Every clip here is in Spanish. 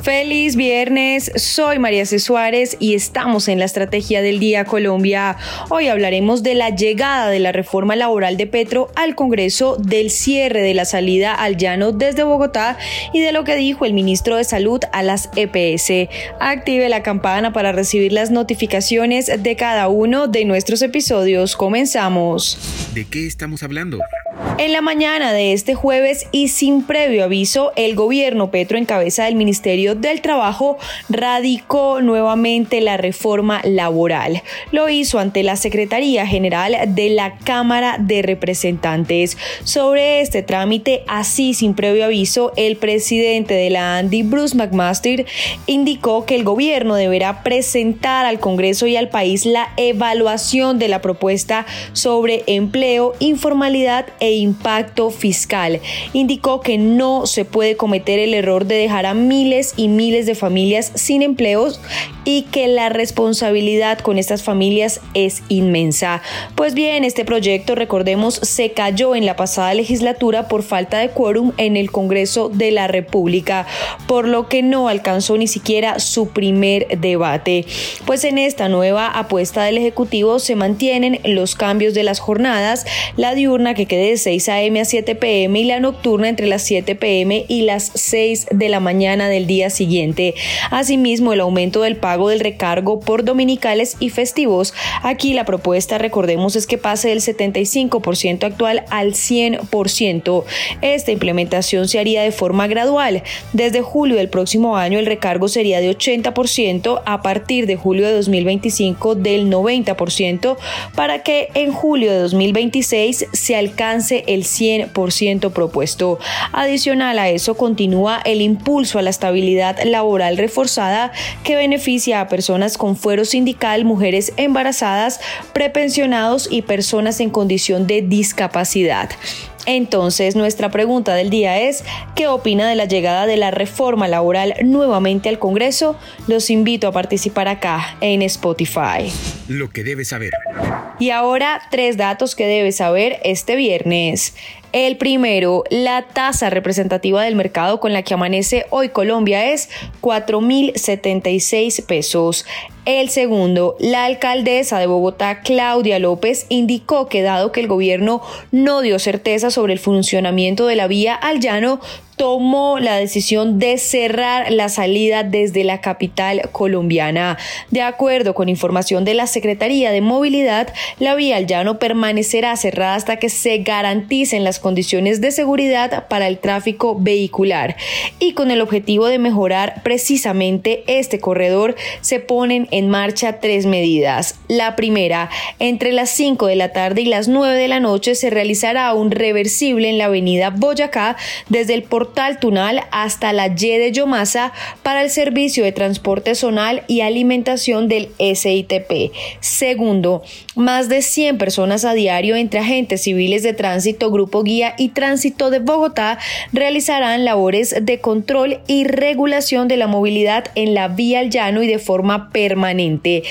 Feliz viernes, soy María C. Suárez y estamos en la Estrategia del Día Colombia. Hoy hablaremos de la llegada de la reforma laboral de Petro al Congreso, del cierre de la salida al llano desde Bogotá y de lo que dijo el ministro de Salud a las EPS. Active la campana para recibir las notificaciones de cada uno de nuestros episodios. Comenzamos. ¿De qué estamos hablando? En la mañana de este jueves y sin previo aviso, el gobierno Petro en cabeza del Ministerio del Trabajo radicó nuevamente la reforma laboral. Lo hizo ante la Secretaría General de la Cámara de Representantes. Sobre este trámite, así sin previo aviso, el presidente de la Andy, Bruce McMaster, indicó que el gobierno deberá presentar al Congreso y al país la evaluación de la propuesta sobre empleo, informalidad e impacto fiscal. Indicó que no se puede cometer el error de dejar a miles y miles de familias sin empleos y que la responsabilidad con estas familias es inmensa. Pues bien, este proyecto, recordemos, se cayó en la pasada legislatura por falta de quórum en el Congreso de la República, por lo que no alcanzó ni siquiera su primer debate. Pues en esta nueva apuesta del Ejecutivo se mantienen los cambios de las jornadas, la diurna que quede de 6 a.m. a 7 p.m. y la nocturna entre las 7 p.m. y las 6 de la mañana del día siguiente. Asimismo, el aumento del pago del recargo por dominicales y festivos. Aquí la propuesta, recordemos, es que pase del 75% actual al 100%. Esta implementación se haría de forma gradual. Desde julio del próximo año el recargo sería de 80%, a partir de julio de 2025 del 90%, para que en julio de 2026 se alcance el 100% propuesto. Adicional a eso continúa el impulso a la estabilidad laboral reforzada que beneficia a personas con fuero sindical, mujeres embarazadas, prepensionados y personas en condición de discapacidad. Entonces, nuestra pregunta del día es, ¿qué opina de la llegada de la reforma laboral nuevamente al Congreso? Los invito a participar acá en Spotify. Lo que debes saber. Y ahora, tres datos que debes saber este viernes. El primero, la tasa representativa del mercado con la que amanece hoy Colombia es 4.076 pesos. El segundo, la alcaldesa de Bogotá, Claudia López, indicó que dado que el gobierno no dio certeza sobre el funcionamiento de la vía al llano, tomó la decisión de cerrar la salida desde la capital colombiana. De acuerdo con información de la Secretaría de Movilidad, la vía al llano permanecerá cerrada hasta que se garanticen las condiciones de seguridad para el tráfico vehicular. Y con el objetivo de mejorar precisamente este corredor, se ponen en marcha tres medidas. La primera, entre las 5 de la tarde y las 9 de la noche se realizará un reversible en la avenida Boyacá desde el portal Tunal hasta la Y de Yomasa para el servicio de transporte zonal y alimentación del SITP. Segundo, más de 100 personas a diario entre agentes civiles de tránsito, grupo guía y tránsito de Bogotá realizarán labores de control y regulación de la movilidad en la vía al llano y de forma permanente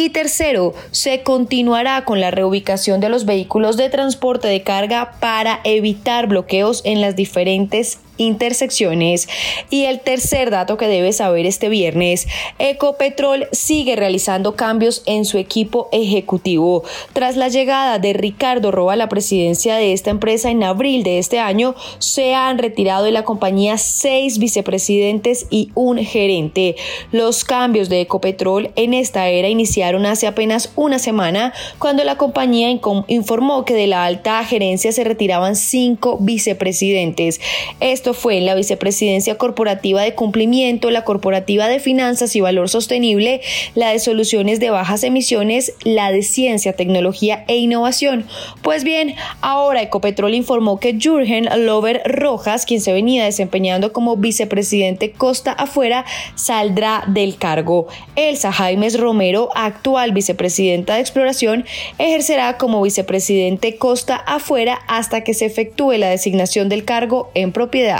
y tercero, se continuará con la reubicación de los vehículos de transporte de carga para evitar bloqueos en las diferentes intersecciones. Y el tercer dato que debes saber este viernes, Ecopetrol sigue realizando cambios en su equipo ejecutivo. Tras la llegada de Ricardo Roa a la presidencia de esta empresa en abril de este año, se han retirado de la compañía seis vicepresidentes y un gerente. Los cambios de Ecopetrol en esta era iniciaron hace apenas una semana cuando la compañía informó que de la alta gerencia se retiraban cinco vicepresidentes. Esto Fue en la Vicepresidencia Corporativa de Cumplimiento, la Corporativa de Finanzas y Valor Sostenible, la de Soluciones de Bajas Emisiones, la de Ciencia, Tecnología e Innovación. Pues bien, ahora Ecopetrol informó que Jürgen Lover Rojas, quien se venía desempeñando como vicepresidente Costa Afuera, saldrá del cargo. Elsa Jaimes Romero, actual vicepresidenta de Exploración, ejercerá como vicepresidente Costa Afuera hasta que se efectúe la designación del cargo en propiedad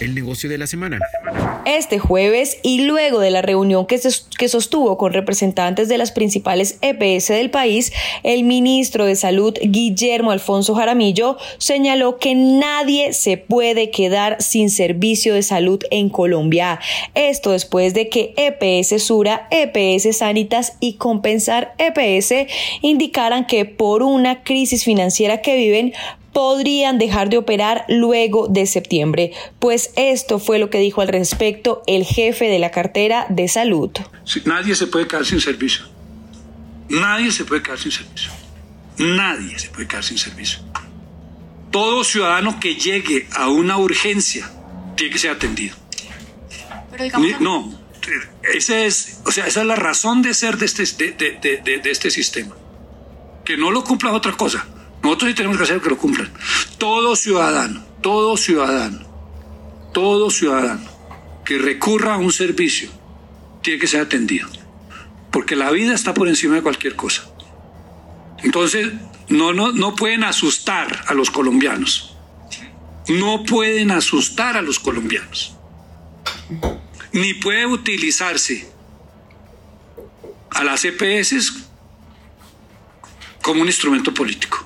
el negocio de la semana. Este jueves y luego de la reunión que, que sostuvo con representantes de las principales EPS del país, el ministro de Salud Guillermo Alfonso Jaramillo señaló que nadie se puede quedar sin servicio de salud en Colombia. Esto después de que EPS Sura, EPS Sanitas y Compensar EPS indicaran que por una crisis financiera que viven podrían dejar de operar luego de septiembre, pues esto fue lo que dijo al respecto el jefe de la cartera de salud. nadie se puede quedar sin servicio. Nadie se puede quedar sin servicio. Nadie se puede quedar sin servicio. Todo ciudadano que llegue a una urgencia tiene que ser atendido. no, esa es, o sea, esa es la razón de ser de este, de, de este sistema. Que no lo cumpla otra cosa. Nosotros sí tenemos que hacer que lo cumplan. Todo ciudadano, todo ciudadano, todo ciudadano que recurra a un servicio tiene que ser atendido. Porque la vida está por encima de cualquier cosa. Entonces, no, no, no pueden asustar a los colombianos. No pueden asustar a los colombianos. Ni puede utilizarse a las EPS como un instrumento político.